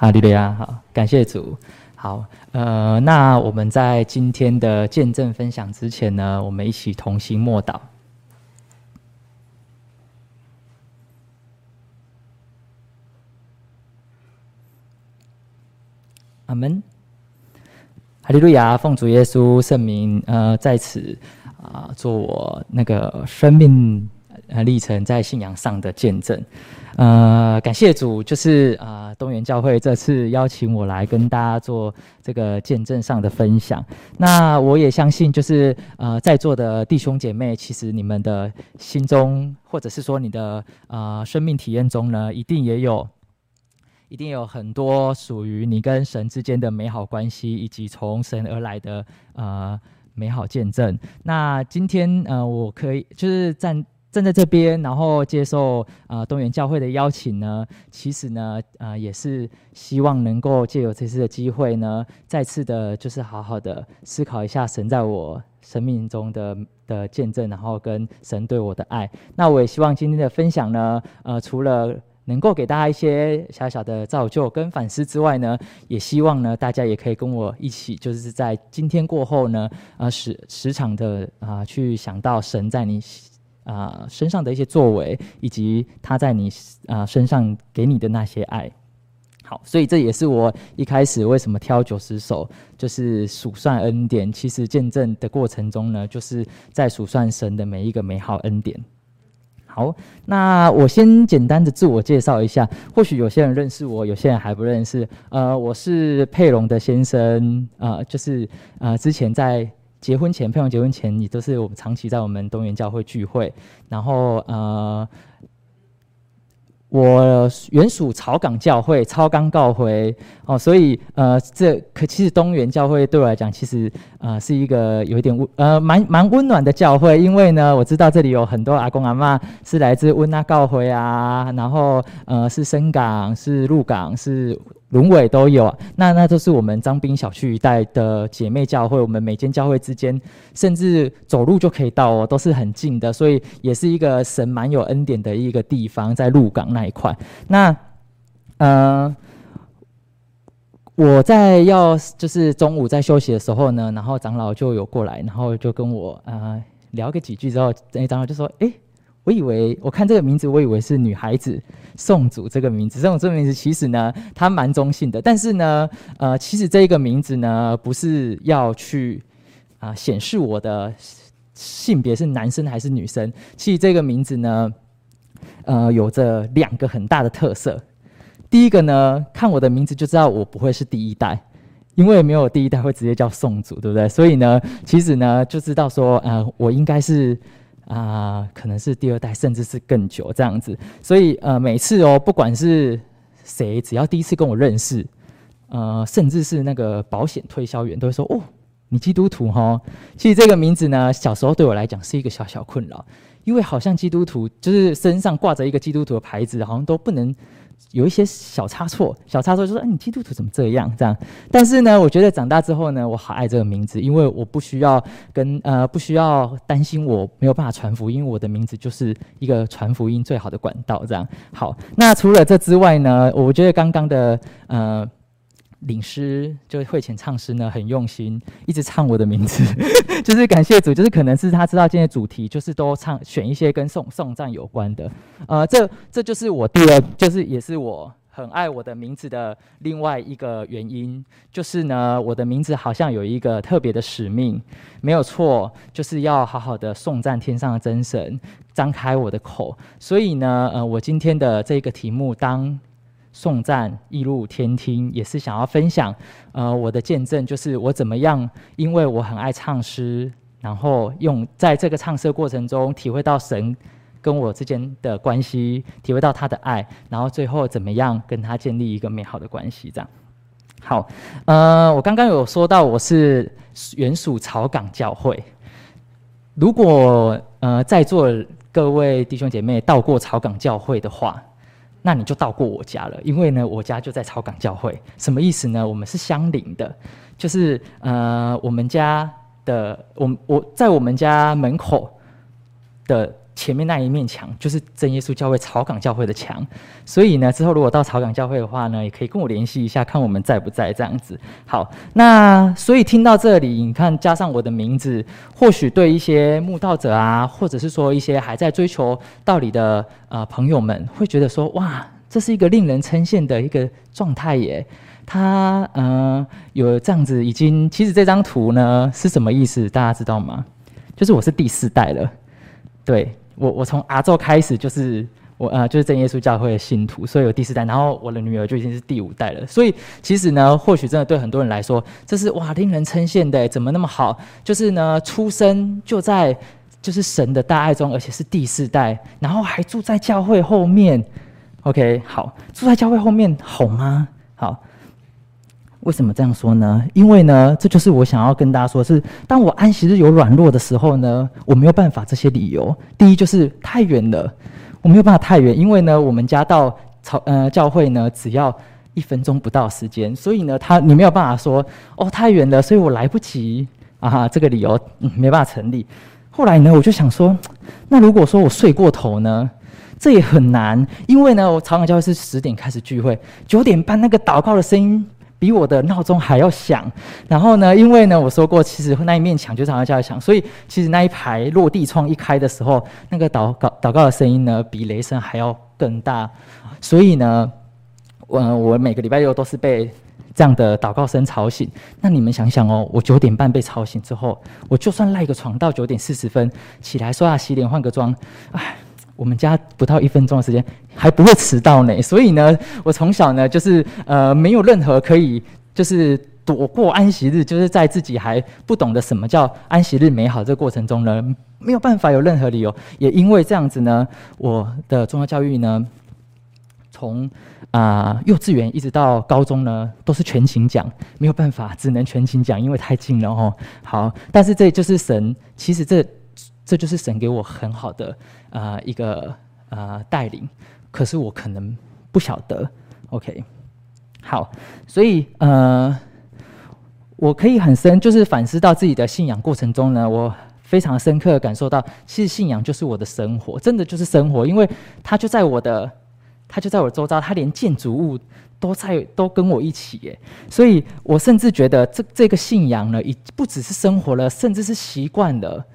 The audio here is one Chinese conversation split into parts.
哈利路亚，好，感谢主。好，呃，那我们在今天的见证分享之前呢，我们一起同心默祷。阿门。哈利路亚，奉主耶稣圣名，呃，在此啊、做我那个生命呃历程在信仰上的见证。呃，感谢主，就是啊、呃，东园教会这次邀请我来跟大家做这个见证上的分享。那我也相信，就是呃，在座的弟兄姐妹，其实你们的心中，或者是说你的呃生命体验中呢，一定也有，一定有很多属于你跟神之间的美好关系，以及从神而来的呃美好见证。那今天呃，我可以就是站。站在这边，然后接受啊、呃、东园教会的邀请呢，其实呢，啊、也是希望能够借由这次的机会呢，再次的，就是好好的思考一下神在我生命中的的见证，然后跟神对我的爱。那我也希望今天的分享呢，呃，除了能够给大家一些小小的造就跟反思之外呢，也希望呢，大家也可以跟我一起，就是在今天过后呢，呃，时时常的啊、去想到神在你。啊、身上的一些作为，以及他在你啊、身上给你的那些爱，好，所以这也是我一开始为什么挑九十首，就是数算恩典。其实见证的过程中呢，就是在数算神的每一个美好恩典。好，那我先简单的自我介绍一下，或许有些人认识我，有些人还不认识。呃，我是佩龙的先生，呃，就是呃之前在。结婚前，佩蓉结婚前，你都是我们长期在我们东园教会聚会，然后呃。我原属草港教会超刚教会哦，所以呃，这可其实东园教会对我来讲，其实呃是一个有一点温呃蛮蛮温暖的教会，因为呢，我知道这里有很多阿公阿嬷是来自温那告回啊，然后呃是深港、是鹿港、是芦苇都有，那那都是我们彰滨小区一带的姐妹教会，我们每间教会之间甚至走路就可以到哦，都是很近的，所以也是一个神蛮有恩典的一个地方，在鹿港那。一块，那呃，我在要就是中午在休息的时候呢，然后长老就有过来，然后就跟我呃聊个几句之后，那长老就说：“哎、我以为我看这个名字，我以为是女孩子宋祖这个名字，颂祖这个名字其实呢，它蛮中性的，但是呢，呃，其实这一个名字呢，不是要去啊显示我的性别是男生还是女生，其实这个名字呢。”呃，有着两个很大的特色。第一个呢，看我的名字就知道我不会是第一代，因为没有第一代会直接叫宋祖，对不对？所以呢，其实呢，就知道说，呃，我应该是啊、可能是第二代，甚至是更久这样子。所以呃，每次哦，不管是谁，只要第一次跟我认识，呃，甚至是那个保险推销员，都会说哦，你基督徒哈。其实这个名字呢，小时候对我来讲是一个小小困扰。因为好像基督徒就是身上挂着一个基督徒的牌子，好像都不能有一些小差错。小差错就是：“哎，你基督徒怎么这样？”这样。但是呢，我觉得长大之后呢，我好爱这个名字，因为我不需要跟呃不需要担心我没有办法传福音，我的名字就是一个传福音最好的管道。这样。好，那除了这之外呢，我觉得刚刚的呃。领诗就会前唱诗呢，很用心，一直唱我的名字，就是感谢主，就是可能是他知道今天的主题，就是都唱选一些跟颂颂赞有关的，呃，这这就是我第二，就是也是我很爱我的名字的另外一个原因，就是呢，我的名字好像有一个特别的使命，没有错，就是要好好的颂赞天上的真神，张开我的口，所以呢，呃，我今天的这个题目当。颂赞义路天听，也是想要分享，呃，我的见证就是我怎么样，因为我很爱唱诗，然后用在这个唱诗过程中体会到神跟我之间的关系，体会到他的爱，然后最后怎么样跟他建立一个美好的关系，这样。好，呃，我刚刚有说到我是原属草港教会，如果呃在座各位弟兄姐妹到过草港教会的话。那你就到过我家了，因为呢，我家就在草港教会。什么意思呢？我们是相邻的，就是呃，我们家的，我我在我们家门口的前面那一面墙就是真耶稣教会草港教会的墙，所以呢，之后如果到草港教会的话呢，也可以跟我联系一下，看我们在不在这样子。好，那所以听到这里，你看加上我的名字，或许对一些慕道者啊，或者是说一些还在追求道理的呃朋友们，会觉得说哇，这是一个令人称羡的一个状态耶。他嗯、有这样子已经，其实这张图呢是什么意思？大家知道吗？就是我是第四代了，对。我我从阿宙开始就是我呃就是真耶稣教会的信徒，所以有第四代，然后我的女儿就已经是第五代了。所以其实呢，或许真的对很多人来说，这是哇令人称羡的，怎么那么好？就是呢，出生就在就是神的大爱中，而且是第四代，然后还住在教会后面。OK，好，住在教会后面好吗？好。为什么这样说呢？因为呢，这就是我想要跟大家说是，当我安息日有软弱的时候呢，我没有办法这些理由。第一就是太远了，我没有办法太远，因为呢，我们家到朝呃教会呢只要一分钟不到时间，所以呢，他你没有办法说哦太远了，所以我来不及啊，这个理由嗯没办法成立。后来呢，我就想说，那如果说我睡过头呢，这也很难，因为呢，我朝阳教会是十点开始聚会，九点半那个祷告的声音。比我的闹钟还要响，然后呢，因为呢，我说过，其实那一面墙就是好像叫响，所以其实那一排落地窗一开的时候，那个祷告祷告的声音呢，比雷声还要更大。所以呢，我我每个礼拜六都是被这样的祷告声吵醒。那你们想想哦，我九点半被吵醒之后，我就算赖个床到九点四十分起来刷牙洗脸换个妆，唉。我们家不到一分钟的时间，还不会迟到呢。所以呢，我从小呢就是呃没有任何可以就是躲过安息日，就是在自己还不懂得什么叫安息日美好这个过程中呢，没有办法有任何理由。也因为这样子呢，我的宗教教育呢，从啊、幼稚园一直到高中呢，都是全勤奖，没有办法，只能全勤奖，因为太近了哦。好，但是这就是神，其实这。这就是神给我很好的、呃、一个、呃、带领，可是我可能不晓得。OK，好，所以呃，我可以很深，就是反思到自己的信仰过程中呢，我非常深刻的感受到，其实信仰就是我的生活，真的就是生活，因为它就在我的，它就在我周遭，它连建筑物都在，都跟我一起耶。所以我甚至觉得这这个信仰呢，已不只是生活了，甚至是习惯了。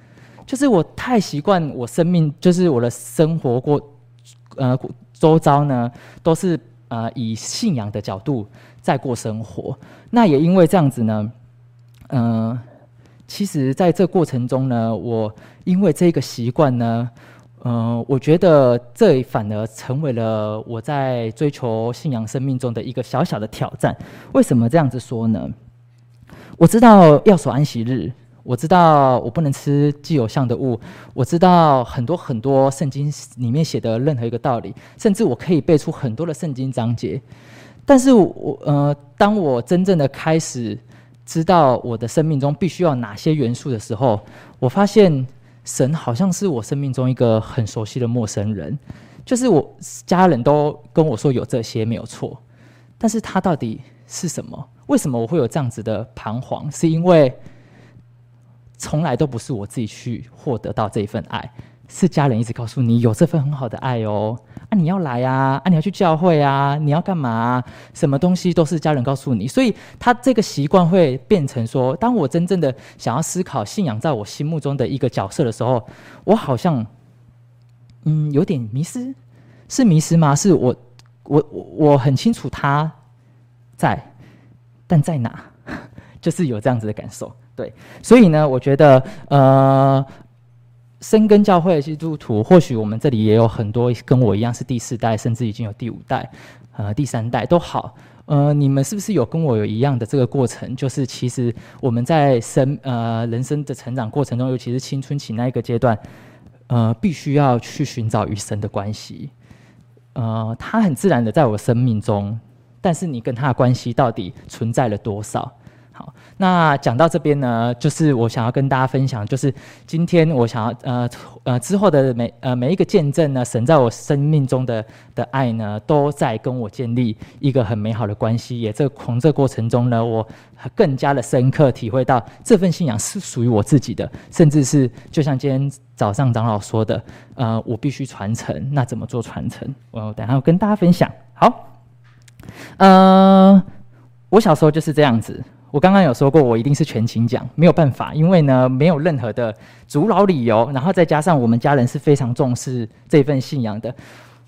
就是我太习惯我生命，就是我的生活过，呃，周遭呢都是呃以信仰的角度在过生活。那也因为这样子呢，嗯、呃，其实在这过程中呢，我因为这个习惯呢，嗯、我觉得这反而成为了我在追求信仰生命中的一个小小的挑战。为什么这样子说呢？我知道要守安息日。我知道我不能吃既有像的物，我知道很多很多圣经里面写的任何一个道理，甚至我可以背出很多的圣经章节。但是我呃，当我真正的开始知道我的生命中必须要哪些元素的时候，我发现神好像是我生命中一个很熟悉的陌生人。就是我家人都跟我说有这些没有错，但是他到底是什么？为什么我会有这样子的彷徨？是因为从来都不是我自己去获得到这一份爱，是家人一直告诉你有这份很好的爱哦，啊你要来啊，啊你要去教会啊，你要干嘛？什么东西都是家人告诉你，所以他这个习惯会变成说，当我真正的想要思考信仰在我心目中的一个角色的时候，我好像嗯有点迷失，是迷失吗？是我我我很清楚他在，但在哪？就是有这样子的感受。对，所以呢，我觉得，呃，深耕教会的基督徒，或许我们这里也有很多跟我一样是第四代，甚至已经有第五代，呃，第三代都好。呃，你们是不是有跟我有一样的这个过程？就是其实我们在生呃人生的成长过程中，尤其是青春期那一个阶段，呃，必须要去寻找与神的关系。呃，他很自然的在我生命中，但是你跟他的关系到底存在了多少？好，那讲到这边呢，就是我想要跟大家分享，就是今天我想要呃呃之后的每呃每一个见证呢，神在我生命中的的爱呢，都在跟我建立一个很美好的关系。也这从这过程中呢，我更加的深刻体会到这份信仰是属于我自己的，甚至是就像今天早上长老说的，呃，我必须传承。那怎么做传承？我等下要跟大家分享。好，呃，我小时候就是这样子。我刚刚有说过，我一定是全勤奖，没有办法，因为呢，没有任何的阻挠理由，然后再加上我们家人是非常重视这份信仰的。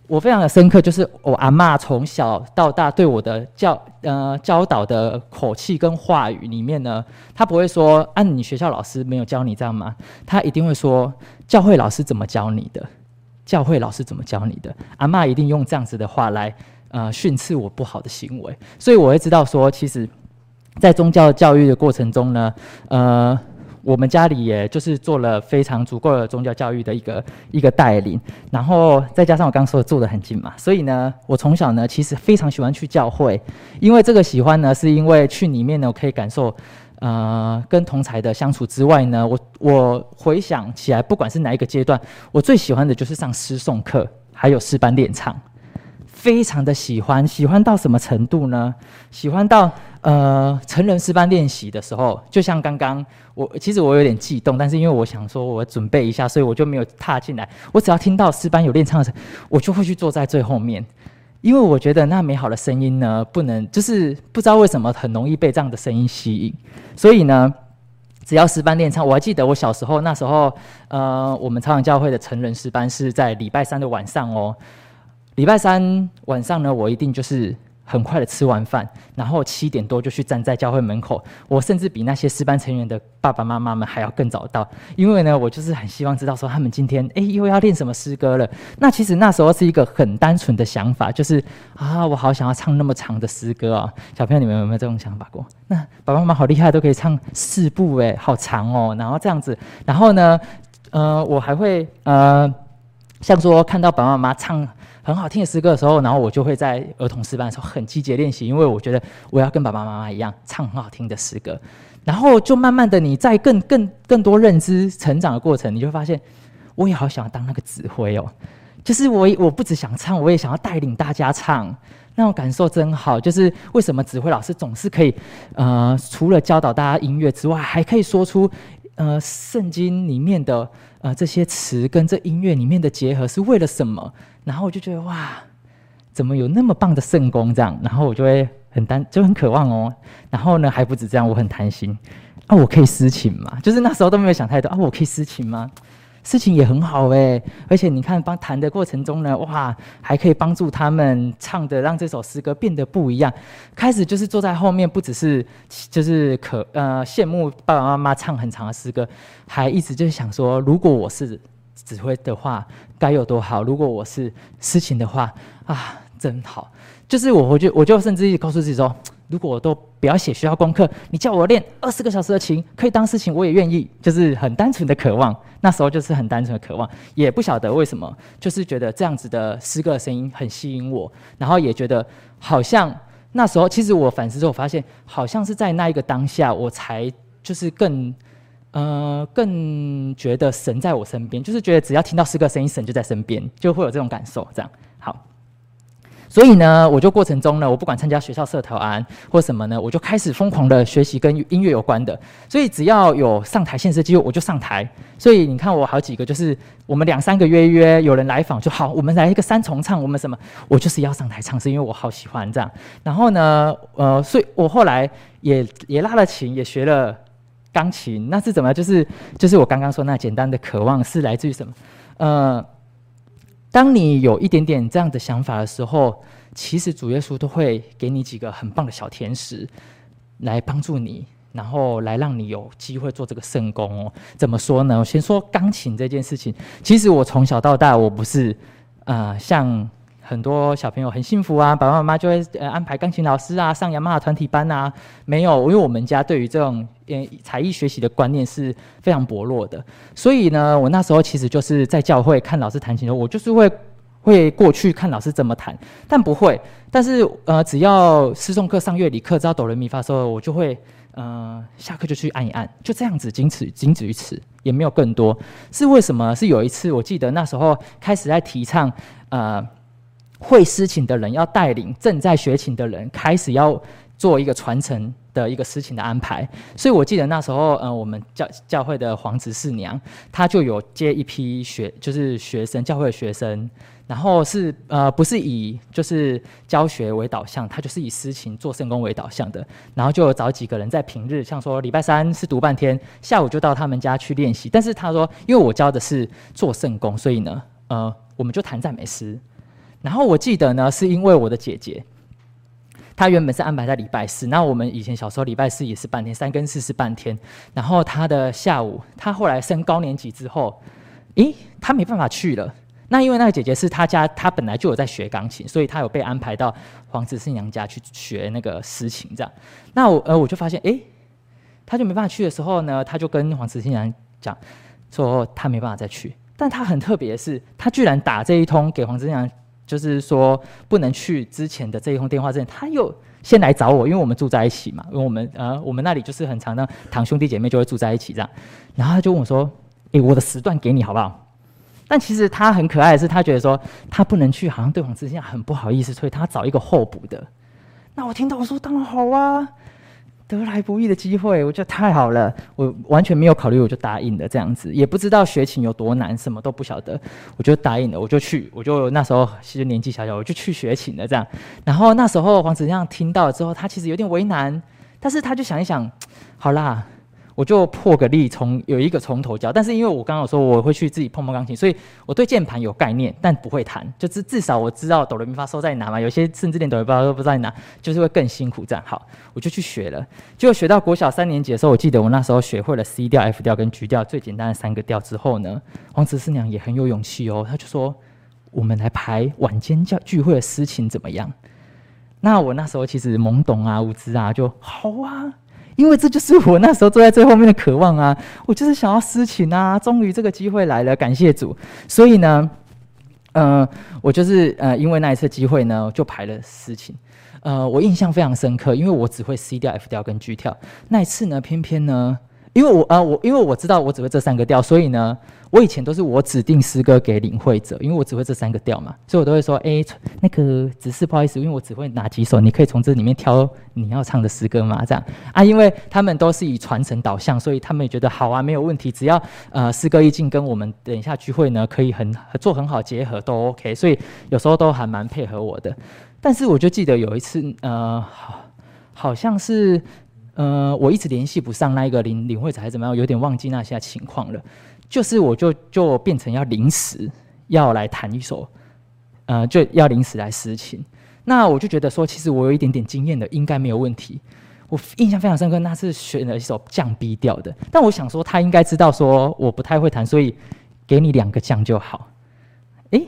我非常的深刻，就是我阿嬷从小到大对我的教呃教导的口气跟话语里面呢，她不会说啊，你学校老师没有教你这样吗？她一定会说教会老师怎么教你的？教会老师怎么教你的？阿嬷一定用这样子的话来呃训斥我不好的行为，所以我会知道说，其实。在宗教教育的过程中呢，呃，我们家里也就是做了非常足够的宗教教育的一个一个带领，然后再加上我刚刚说的住得很近嘛，所以呢，我从小呢其实非常喜欢去教会，因为这个喜欢呢是因为去里面呢我可以感受，呃，跟同才的相处之外呢，我我回想起来，不管是哪一个阶段，我最喜欢的就是上诗诵课，还有诗班练唱。非常的喜欢，喜欢到什么程度呢？喜欢到呃成人诗班练习的时候，就像刚刚我其实我有点激动，但是因为我想说我准备一下，所以我就没有踏进来。我只要听到诗班有练唱的时候，我就会去坐在最后面，因为我觉得那美好的声音呢，不能就是不知道为什么很容易被这样的声音吸引。所以呢，只要诗班练唱，我还记得我小时候那时候，呃，我们朝阳教会的成人诗班是在礼拜三的晚上哦。礼拜三晚上呢，我一定就是很快的吃完饭，然后七点多就去站在教会门口。我甚至比那些诗班成员的爸爸妈妈们还要更早到，因为呢，我就是很希望知道说他们今天哎又要练什么诗歌了。那其实那时候是一个很单纯的想法，就是啊，我好想要唱那么长的诗歌啊！小朋友，你们有没有这种想法过？那爸爸妈妈好厉害，都可以唱四部哎，好长哦。然后这样子，然后呢，呃，我还会呃，像说看到爸爸妈妈唱。很好听的诗歌的时候，然后我就会在儿童诗班的时候很积极练习，因为我觉得我要跟爸爸妈妈一样唱很好听的诗歌。然后就慢慢的，你在更更更多认知成长的过程，你就会发现，我也好想要当那个指挥哦，就是我我不只想唱，我也想要带领大家唱，那种感受真好。就是为什么指挥老师总是可以，呃，除了教导大家音乐之外，还可以说出，呃，圣经里面的呃这些词跟这音乐里面的结合是为了什么？然后我就觉得哇，怎么有那么棒的圣工这样？然后我就会很担，就很渴望哦。然后呢，还不止这样，我很贪心啊，我可以私琴吗？就是那时候都没有想太多啊，我可以私琴吗？私琴也很好哎，而且你看，帮弹的过程中呢，哇，还可以帮助他们唱的，让这首诗歌变得不一样。开始就是坐在后面，不只是就是可呃羡慕爸爸妈妈唱很长的诗歌，还一直就是想说，如果我是。指挥的话该有多好！如果我是诗琴的话啊，真好。就是我回去，我就甚至告诉自己说，如果我都不要写学校功课，你叫我练二十个小时的琴，可以当司琴，我也愿意。就是很单纯的渴望，那时候就是很单纯的渴望，也不晓得为什么，就是觉得这样子的诗歌的声音很吸引我，然后也觉得好像那时候，其实我反思之后发现，好像是在那一个当下，我才就是更。呃，更觉得神在我身边，就是觉得只要听到诗歌声音，神就在身边，就会有这种感受。这样好，所以呢，我就过程中呢，我不管参加学校社团或什么呢，我就开始疯狂的学习跟音乐有关的。所以只要有上台献诗机会，我就上台。所以你看，我好几个就是我们两三个约约有人来访就好，我们来一个三重唱，我们什么，我就是要上台唱，是因为我好喜欢这样。然后呢，呃，所以我后来也也拉了琴，也学了。钢琴那是怎么？就是就是我刚刚说那简单的渴望是来自于什么？呃，当你有一点点这样的想法的时候，其实主耶稣都会给你几个很棒的小天使来帮助你，然后来让你有机会做这个圣工哦。怎么说呢？我先说钢琴这件事情。其实我从小到大，我不是啊、呃，像。很多小朋友很幸福啊，爸爸妈妈就会呃安排钢琴老师啊，上雅马哈团体班啊。没有，因为我们家对于这种呃才艺学习的观念是非常薄弱的，所以呢，我那时候其实就是在教会看老师弹琴的时候，我就是会会过去看老师怎么弹，但不会。但是呃，只要诗诵课上乐理课，知道哆来咪发的时候，我就会呃下课就去按一按，就这样子，仅此仅止于此，也没有更多。是为什么？是有一次我记得那时候开始在提倡呃会诗琴的人要带领正在学琴的人开始要做一个传承。的一个事情的安排，所以我记得那时候，呃，我们教教会的黄执事娘，她就有接一批学，就是学生，教会的学生，然后是呃，不是以就是教学为导向，她就是以诗琴做圣工为导向的，然后就找几个人在平日，像说礼拜三是读半天，下午就到他们家去练习。但是她说，因为我教的是做圣工，所以呢，呃，我们就弹赞美诗。然后我记得呢，是因为我的姐姐。她原本是安排在礼拜四，那我们以前小时候礼拜四也是半天，三跟四是半天。然后她的下午，她后来升高年级之后，诶，她没办法去了。那因为那个姐姐是她家，她本来就有在学钢琴，所以她有被安排到黄执事娘家去学那个诗琴这样。那我呃我就发现，诶，她就没办法去的时候呢，她就跟黄执事娘讲说她没办法再去。但她很特别的是，她居然打这一通给黄执事娘。就是说不能去之前的这一通电话之前，他又先来找我，因为我们住在一起嘛，因为我们呃我们那里就是很常的堂兄弟姐妹就会住在一起这样，然后他就问我说：“诶，我的时段给你好不好？”但其实他很可爱的是，他觉得说他不能去，好像对黄执事很不好意思，所以他找一个候补的。那我听到我说当然好啊。得来不易的机会，我觉得太好了，我完全没有考虑，我就答应了这样子，也不知道学琴有多难，什么都不晓得，我就答应了，我就去，我就那时候其实年纪小小，我就去学琴了这样。然后那时候黄子亮听到之后，他其实有点为难，但是他就想一想，好啦。我就破个例，从有一个从头教，但是因为我刚刚有说我会去自己碰碰钢琴，所以我对键盘有概念，但不会弹，就至至少我知道哆来咪发收在哪嘛，有些甚至连哆来咪发都不知道在哪，就是会更辛苦这样。好，我就去学了，就学到国小三年级的时候，我记得我那时候学会了 C 调、F 调跟 G 调最简单的三个调之后呢，黄慈师娘也很有勇气哦，她就说我们来排晚间教聚会的诗琴怎么样？那我那时候其实懵懂啊、无知啊，就好啊。因为这就是我那时候坐在最后面的渴望啊，我就是想要私情啊，终于这个机会来了，感谢主。所以呢，嗯，我就是呃，因为那一次机会呢，就排了私情。呃，我印象非常深刻，因为我只会 C 调、F 调跟 G 调。那一次呢，偏偏呢。因为我啊，我因为我知道我只会这三个调，所以呢，我以前都是我指定诗歌给领会者，因为我只会这三个调嘛，所以我都会说，哎，那个只是不好意思，因为我只会哪几首，你可以从这里面挑你要唱的诗歌嘛，这样啊，因为他们都是以传承导向，所以他们也觉得好啊，没有问题，只要呃诗歌意境跟我们等一下聚会呢可以很做很好结合都 OK，所以有时候都还蛮配合我的。但是我就记得有一次，呃，好，好像是。呃，我一直联系不上那一个领领会者，还是怎么样，有点忘记那些情况了。就是我就就变成要临时要来弹一首，呃，就要临时来诗琴。那我就觉得说，其实我有一点点经验的，应该没有问题。我印象非常深刻，那是选了一首降 B 调的。但我想说，他应该知道说我不太会弹，所以给你两个降就好。诶。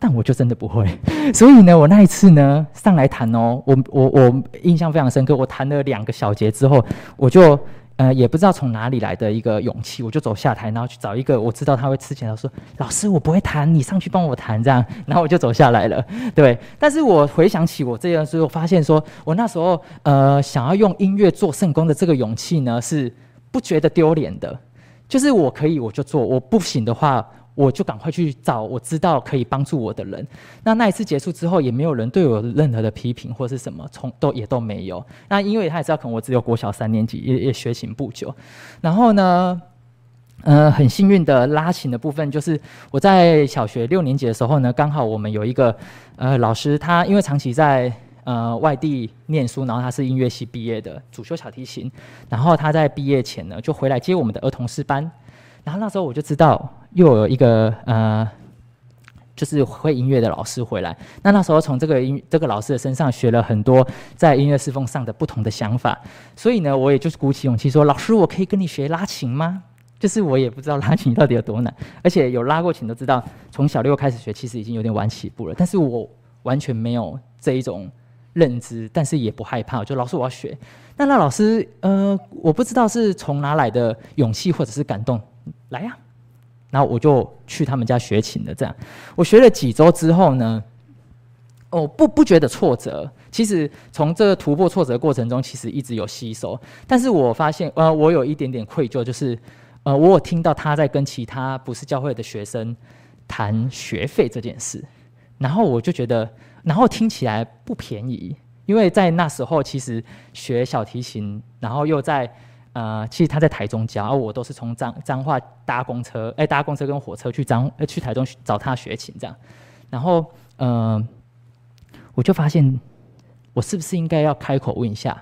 但我就真的不会，所以呢，我那一次呢上来弹哦，我我我印象非常深刻。我弹了两个小节之后，我就呃也不知道从哪里来的一个勇气，我就走下台，然后去找一个我知道他会吃钱的，说老师我不会弹，你上去帮我弹这样，然后我就走下来了。对，但是我回想起我这样时候，发现说我那时候呃想要用音乐做圣工的这个勇气呢，是不觉得丢脸的，就是我可以我就做，我不行的话。我就赶快去找我知道可以帮助我的人。那那一次结束之后，也没有人对我任何的批评或是什么，从都也都没有。那因为他也知道，可能我只有国小三年级，也也学琴不久。然后呢，呃，很幸运的拉琴的部分，就是我在小学六年级的时候呢，刚好我们有一个呃老师，他因为长期在呃外地念书，然后他是音乐系毕业的，主修小提琴。然后他在毕业前呢，就回来接我们的儿童诗班。然后那时候我就知道又有一个呃，就是会音乐的老师回来。那那时候从这个音这个老师的身上学了很多在音乐侍奉上的不同的想法。所以呢，我也就是鼓起勇气说：“老师，我可以跟你学拉琴吗？”就是我也不知道拉琴到底有多难，而且有拉过琴都知道，从小六开始学其实已经有点晚起步了。但是我完全没有这一种认知，但是也不害怕，就老师我要学。那那老师呃，我不知道是从哪来的勇气或者是感动。来呀、然后我就去他们家学琴了。这样，我学了几周之后呢，我不不觉得挫折。其实从这个突破挫折的过程中，其实一直有吸收。但是我发现，呃，我有一点点愧疚，就是，呃，我有听到他在跟其他不是教会的学生谈学费这件事，然后我就觉得，然后听起来不便宜，因为在那时候其实学小提琴，然后又在。呃，其实他在台中教，而我都是从彰彰化搭公车，哎，搭公车跟火车去彰，去台中找他学琴这样。然后，呃，我就发现，我是不是应该要开口问一下，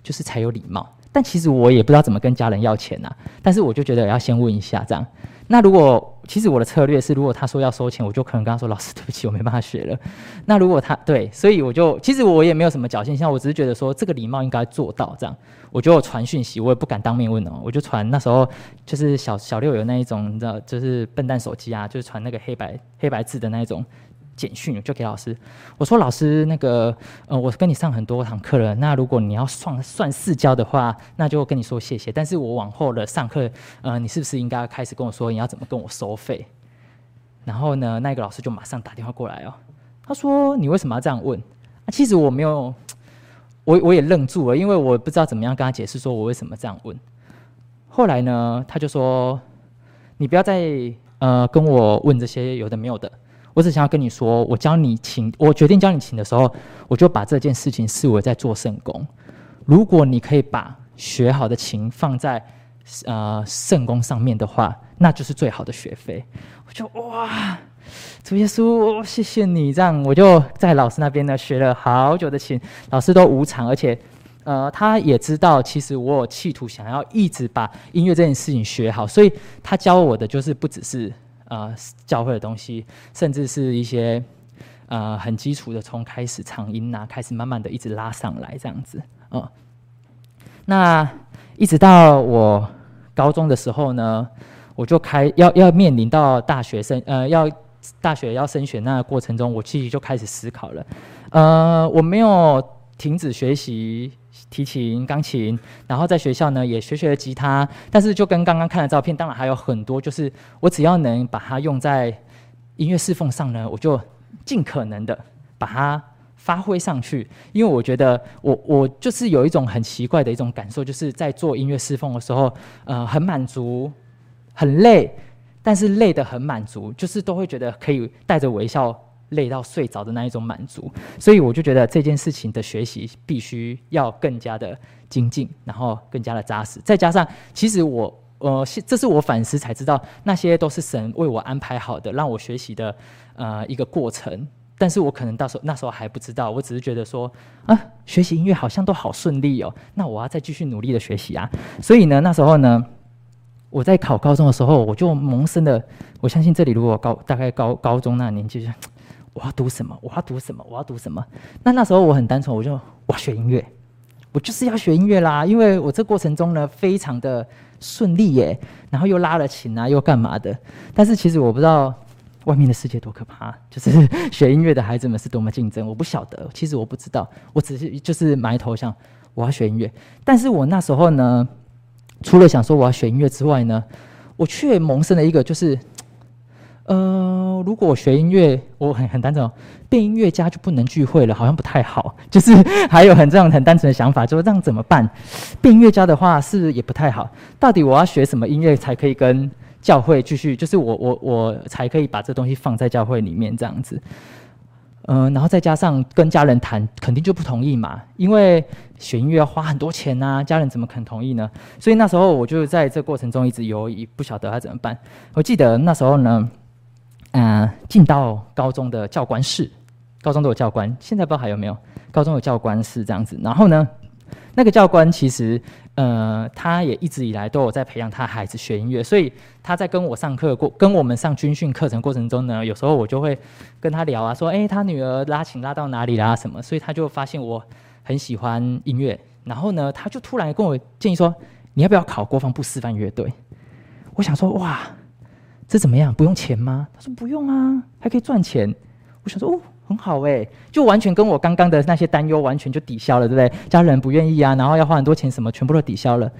就是才有礼貌。但其实我也不知道怎么跟家人要钱呐、但是我就觉得要先问一下这样。那如果其实我的策略是，如果他说要收钱，我就可能跟他说：“老师，对不起，我没办法学了。”那如果他对，所以我就其实我也没有什么侥幸，像我只是觉得说这个礼貌应该做到这样。我就传讯息，我也不敢当面问哦，我就传那时候就是小小六有那一种，你知道，就是笨蛋手机啊，就是传那个黑白黑白字的那一种。简讯就给老师，我说老师，那个呃，我跟你上很多堂课了，那如果你要算算四交的话，那就跟你说谢谢。但是我往后的上课，呃，你是不是应该开始跟我说你要怎么跟我收费？然后呢，那个老师就马上打电话过来哦，他说你为什么要这样问？啊，其实我没有，我我也愣住了，因为我不知道怎么样跟他解释，说我为什么这样问。后来呢，他就说你不要再呃跟我问这些有的没有的。我只想要跟你说，我教你琴，我决定教你琴的时候，我就把这件事情视为在做圣工。如果你可以把学好的琴放在呃圣工上面的话，那就是最好的学费。我就哇，主耶稣，谢谢你这样。我就在老师那边呢学了好久的琴，老师都无偿，而且呃他也知道，其实我有企图想要一直把音乐这件事情学好，所以他教我的就是不只是。呃，教会的东西，甚至是一些呃很基础的，从开始长音呐，开始慢慢的一直拉上来这样子哦、那一直到我高中的时候呢，我就开要要面临到大学生呃要大学要升学那个过程中，我其实就开始思考了。呃，我没有停止学习。提琴、钢琴，然后在学校呢也学学了吉他，但是就跟刚刚看的照片，当然还有很多，就是我只要能把它用在音乐侍奉上呢，我就尽可能的把它发挥上去。因为我觉得我我就是有一种很奇怪的一种感受，就是在做音乐侍奉的时候，呃，很满足，很累，但是累得很满足，就是都会觉得可以带着微笑。累到睡着的那一种满足，所以我就觉得这件事情的学习必须要更加的精进，然后更加的扎实。再加上，其实我呃，这是我反思才知道，那些都是神为我安排好的，让我学习的呃一个过程。但是我可能到时候那时候还不知道，我只是觉得说啊，学习音乐好像都好顺利哦，那我要再继续努力的学习啊。所以呢，那时候呢，我在考高中的时候，我就萌生的，我相信这里如果高大概高高中那年纪。我要读什么？我要读什么？我要读什么？那那时候我很单纯，我就我要学音乐，我就是要学音乐啦。因为我这过程中呢，非常的顺利耶，然后又拉了琴啊，又干嘛的。但是其实我不知道外面的世界多可怕，就是学音乐的孩子们是多么竞争。我不晓得，其实我不知道，我只是就是埋头想我要学音乐。但是我那时候呢，除了想说我要学音乐之外呢，我却萌生了一个就是。呃，如果学音乐，我很很单纯，变音乐家就不能聚会了，好像不太好。就是 还有很这样很单纯的想法，就是这样怎么办？变音乐家的话是也不太好？到底我要学什么音乐才可以跟教会继续？就是我我我才可以把这东西放在教会里面这样子。嗯、然后再加上跟家人谈，肯定就不同意嘛，因为学音乐要花很多钱呐、啊，家人怎么肯同意呢？所以那时候我就在这过程中一直犹豫，不晓得要怎么办。我记得那时候呢。进到高中的教官室，高中都有教官，现在不知道还有没有。高中有教官室这样子，然后呢，那个教官其实，呃，他也一直以来都有在培养他孩子学音乐，所以他在跟我上课过，跟我们上军训课程过程中呢，有时候我就会跟他聊啊，说，哎，他女儿拉琴拉到哪里啦什么，所以他就发现我很喜欢音乐，然后呢，他就突然跟我建议说，你要不要考国防部示范乐队？我想说，哇。这怎么样？不用钱吗？他说不用啊，还可以赚钱。我想说哦，很好哎，就完全跟我刚刚的那些担忧完全就抵消了，对不对？家人不愿意啊，然后要花很多钱，什么全部都抵消了。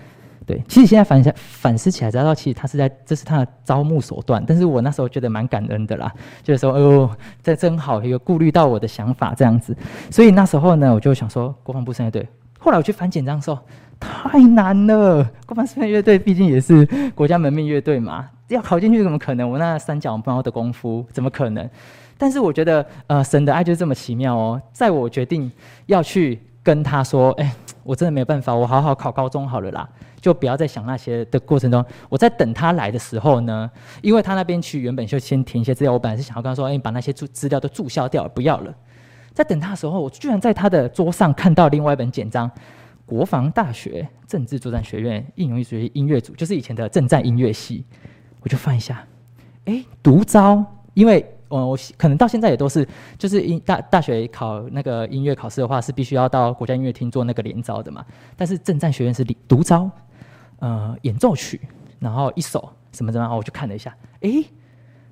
对，其实现在反想反思起来，知道其实他是在这是他的招募手段，但是我那时候觉得蛮感恩的啦，就是说，哎呦，这真好，有顾虑到我的想法这样子，所以那时候呢，我就想说国防部生乐队。后来我去翻简章的时候，太难了，国防生乐队毕竟也是国家门面乐队嘛，要考进去怎么可能？我那三脚猫的功夫怎么可能？但是我觉得，呃，神的爱就是这么奇妙哦，在我决定要去跟他说，哎。我真的没有办法，我好好考高中好了啦，就不要再想那些的过程中。我在等他来的时候呢，因为他那边去原本就先填一些资料，我本来是想要跟他说，哎，你把那些注资料都注销掉，不要了。在等他的时候，我居然在他的桌上看到另外一本简章，《国防大学政治作战学院应用艺术学音乐组》，就是以前的政战音乐系，我就放一下，哎，独招，因为。我我可能到现在也都是，就是音大大学考那个音乐考试的话，是必须要到国家音乐厅做那个联招的嘛。但是政战学院是独招，呃，演奏曲，然后一首什么什么，然后我就看了一下，哎，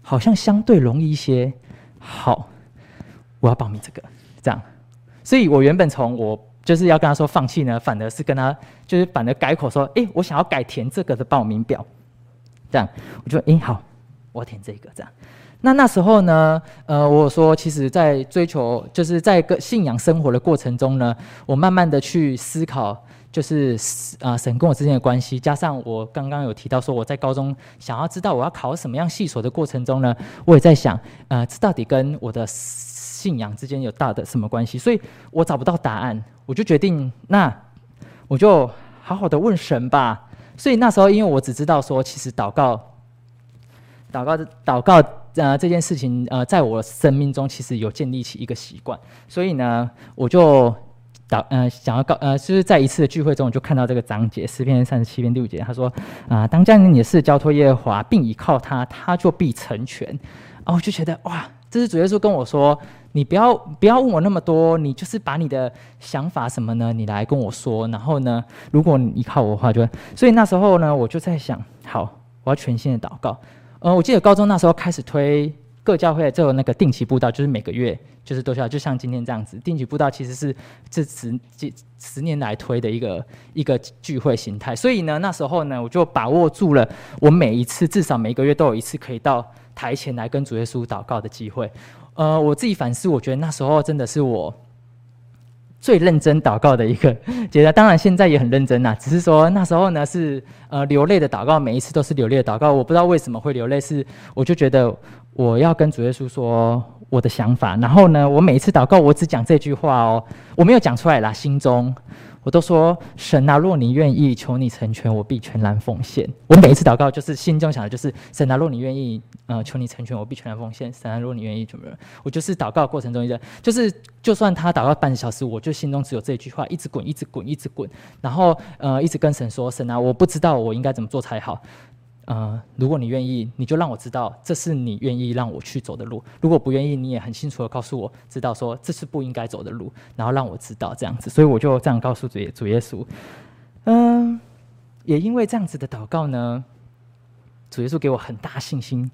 好像相对容易一些。好，我要报名这个，这样。所以我原本从我就是要跟他说放弃呢，反而是跟他就是反而改口说，哎，我想要改填这个的报名表，这样。我就说，哎，好，我填这个，这样。那那时候呢，呃，我说，其实，在追求，就是在个信仰生活的过程中呢，我慢慢的去思考，就是啊，神跟我之间的关系，加上我刚刚有提到说，我在高中想要知道我要考什么样系所的过程中呢，我也在想，呃，这到底跟我的信仰之间有大的什么关系？所以我找不到答案，我就决定，那我就好好的问神吧。所以那时候，因为我只知道说，其实祷告，祷告，祷告。呃，这件事情呃，在我生命中其实有建立起一个习惯，所以呢，我就祷呃想要告呃，就是在一次的聚会中，我就看到这个章节诗篇三十七篇六节，他说啊、当将你的事交托耶和华，并倚靠他，他就必成全。然后我就觉得哇，这是主耶稣跟我说，你不要不要问我那么多，你就是把你的想法什么呢，你来跟我说。然后呢，如果你依靠我的话就，所以那时候呢，我就在想，好，我要全心的祷告。呃，我记得高中那时候开始推各教会就有那个定期布道，就是每个月就是都需要，就像今天这样子。定期布道其实是这十几十年来推的一个一个聚会形态。所以呢，那时候呢，我就把握住了我每一次至少每个月都有一次可以到台前来跟主耶稣祷告的机会。呃，我自己反思，我觉得那时候真的是我。最认真祷告的一个阶段，当然现在也很认真呐，只是说那时候呢是呃流泪的祷告，每一次都是流泪的祷告。我不知道为什么会流泪，是我就觉得我要跟主耶稣说我的想法，然后呢，我每一次祷告我只讲这句话哦，我没有讲出来啦，心中。我都说神啊，若你愿意，求你成全，我必全然奉献。我每一次祷告，就是心中想的就是神啊，若你愿意，呃，求你成全，我必全然奉献。神啊，若你愿意，怎么？我就是祷告过程中一个，就是就算他祷告半小时，我就心中只有这一句话，一直滚，一直滚，一直滚，然后呃，一直跟神说，神啊，我不知道我应该怎么做才好。呃，如果你愿意，你就让我知道这是你愿意让我去走的路。如果不愿意，你也很清楚的告诉我，知道说这是不应该走的路，然后让我知道这样子。所以我就这样告诉主耶主耶稣。嗯、也因为这样子的祷告呢，主耶稣给我很大信心。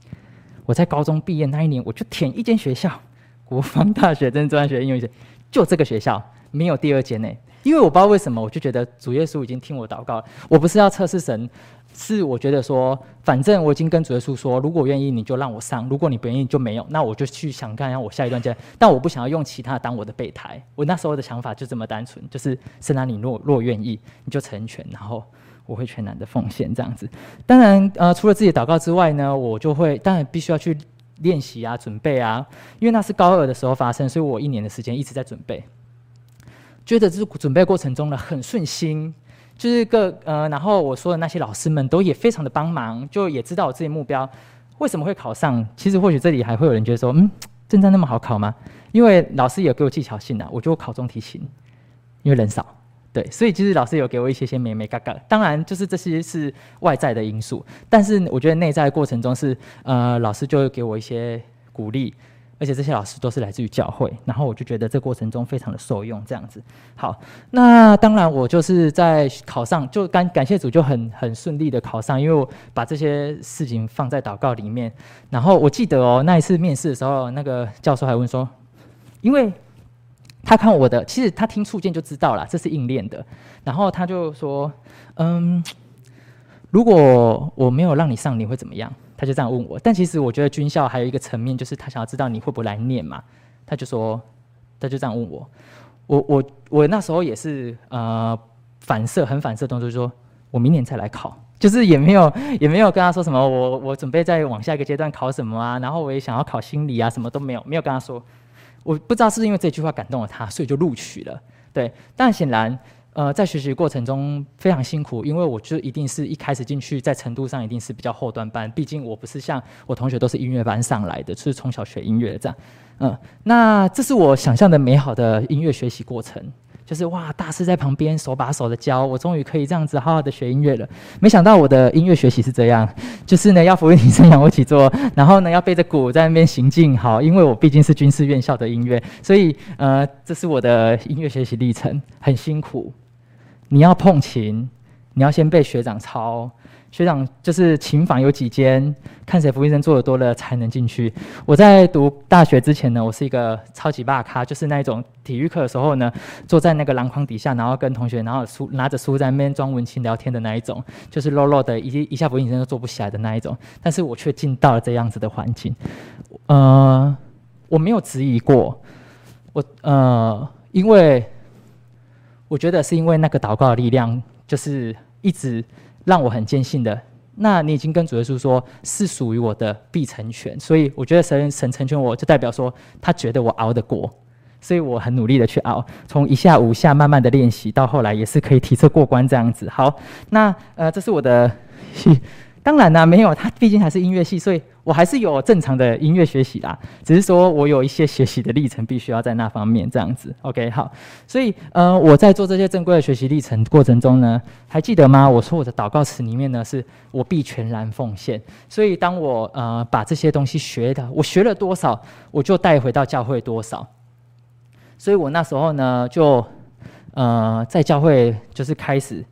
我在高中毕业那一年，我就填一间学校——国防大学政治专学应用艺术，就这个学校，没有第二间呢。因为我不知道为什么，我就觉得主耶稣已经听我祷告了。我不是要测试神。是我觉得说，反正我已经跟主耶稣说，如果愿意你就让我上，如果你不愿意就没有，那我就去想看一下我下一段阶。但我不想要用其他当我的备胎。我那时候的想法就这么单纯，就是圣男，你若若愿意，你就成全，然后我会全然的奉献这样子。当然，呃，除了自己祷告之外呢，我就会当然必须要去练习啊，准备啊，因为那是高二的时候发生，所以我一年的时间一直在准备，觉得这准备过程中呢很顺心。就是个呃，然后我说的那些老师们都也非常的帮忙，就也知道我自己目标为什么会考上。其实或许这里还会有人觉得说，嗯，真的那么好考吗？因为老师有给我技巧性的，我就考中提琴，因为人少，对，所以其实老师有给我一些些美美嘎嘎。当然，就是这些是外在的因素，但是我觉得内在过程中是呃，老师就会给我一些鼓励。而且这些老师都是来自于教会，然后我就觉得这过程中非常的受用，这样子。好，那当然我就是在考上，就感感谢主，就很很顺利的考上，因为我把这些事情放在祷告里面。然后我记得哦，那一次面试的时候，那个教授还问说，因为他看我的，其实他听触键就知道了，这是应练的。然后他就说，嗯，如果我没有让你上，你会怎么样？他就这样问我。但其实我觉得军校还有一个层面，就是他想要知道你会不会来念嘛。他就说，他就这样问我。我我我那时候也是呃反射很反射动作，就说我明年再来考，就是也没有也没有跟他说什么，我我准备再往下一个阶段考什么啊，然后我也想要考心理啊，什么都没有，没有跟他说。我不知道是因为这句话感动了他，所以就录取了。对，但显然呃在学习过程中非常辛苦，因为我就一定是一开始进去在程度上一定是比较后端班，毕竟我不是像我同学都是音乐班上来的，是从小学音乐的这样。嗯，那这是我想象的美好的音乐学习过程，就是哇，大师在旁边手把手的教，我终于可以这样子好好的学音乐了。没想到我的音乐学习是这样，就是呢要俯卧撑仰卧起坐，然后呢要背着鼓在那边行进。好，因为我毕竟是军事院校的音乐，所以呃，这是我的音乐学习历程，很辛苦。你要碰琴，你要先被学长抄。学长就是琴房有几间，看谁俯卧撑做的多了才能进去。我在读大学之前呢，我是一个超级霸咖，就是那种体育课的时候呢，坐在那个篮筐底下，然后跟同学，然后书拿着书在那边装文青聊天的那一种，就是弱弱的，一一下俯卧撑都做不起来的那一种。但是我却进到了这样子的环境，呃，我没有质疑过，我呃，因为我觉得是因为那个祷告的力量，就是一直。让我很坚信的，那你已经跟主耶稣说，是属于我的必成全，所以我觉得神神成全我，就代表说他觉得我熬得过，所以我很努力的去熬，从一下五下慢慢的练习，到后来也是可以提车过关这样子。好，那呃，这是我的戏。当然呢，没有，他毕竟还是音乐系，所以我还是有正常的音乐学习啦。只是说我有一些学习的历程，必须要在那方面这样子。OK，好，所以呃，我在做这些正规的学习历程过程中呢，还记得吗？我说我的祷告词里面呢，是我必全然奉献。所以当我呃把这些东西学的，我学了多少，我就带回到教会多少。所以我那时候呢，就呃在教会就是开始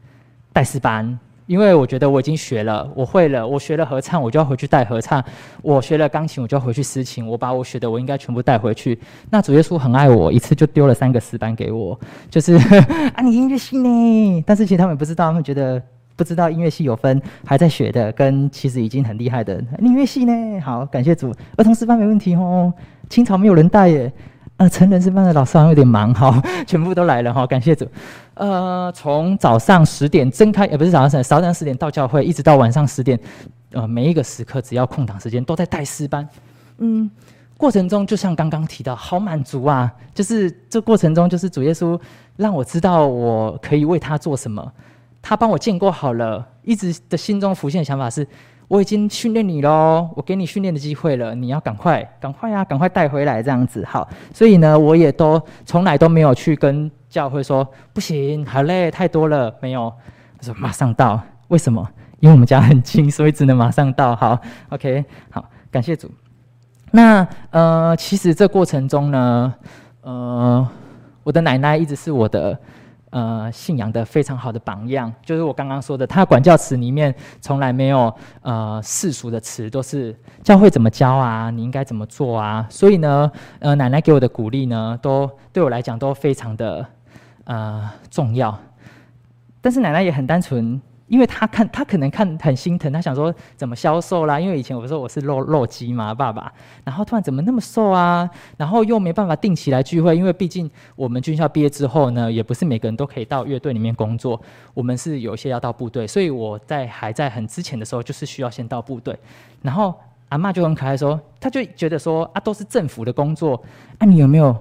带诗班。因为我觉得我已经学了，我会了，我学了合唱，我就要回去带合唱；我学了钢琴，我就要回去私琴。我把我学的，我应该全部带回去。那主耶稣很爱我，一次就丢了三个私班给我，就是 啊，你音乐系呢？但是其实他们不知道，他们觉得不知道音乐系有分还在学的，跟其实已经很厉害的。音乐系呢？好，感谢主。儿童私班没问题哦，清朝没有人带耶。呃，成人诗班的老师好像有点忙哈，全部都来了哈，感谢主。呃，从早上十点睁开，也、呃、不是早上十，早上十点到教会，一直到晚上十点，呃，每一个时刻只要空档时间都在带诗班。嗯，过程中就像刚刚提到，好满足啊！就是这过程中，就是主耶稣让我知道我可以为他做什么，他帮我建构好了，一直的心中浮现的想法是。我已经训练你喽，我给你训练的机会了，你要赶快，赶快呀、啊，赶快带回来这样子。好，所以呢，我也都从来都没有去跟教会说不行，好累，太多了，没有。他说马上到，为什么？因为我们家很近，所以只能马上到。好，OK，好，感谢主。那呃，其实这过程中呢，呃，我的奶奶一直是我的。呃，信仰的非常好的榜样，就是我刚刚说的，他管教词里面从来没有呃世俗的词，都是教会怎么教啊，你应该怎么做啊。所以呢，呃，奶奶给我的鼓励呢，都对我来讲都非常的呃重要。但是奶奶也很单纯。因为他看，他可能看很心疼，他想说怎么消瘦啦？因为以前我说我是肉肉鸡嘛，爸爸，然后突然怎么那么瘦啊？然后又没办法定期来聚会，因为毕竟我们军校毕业之后呢，也不是每个人都可以到乐队里面工作，我们是有些要到部队，所以我在还在很之前的时候，就是需要先到部队。然后阿嬷就很可爱说，他就觉得说啊，都是政府的工作，啊，你有没有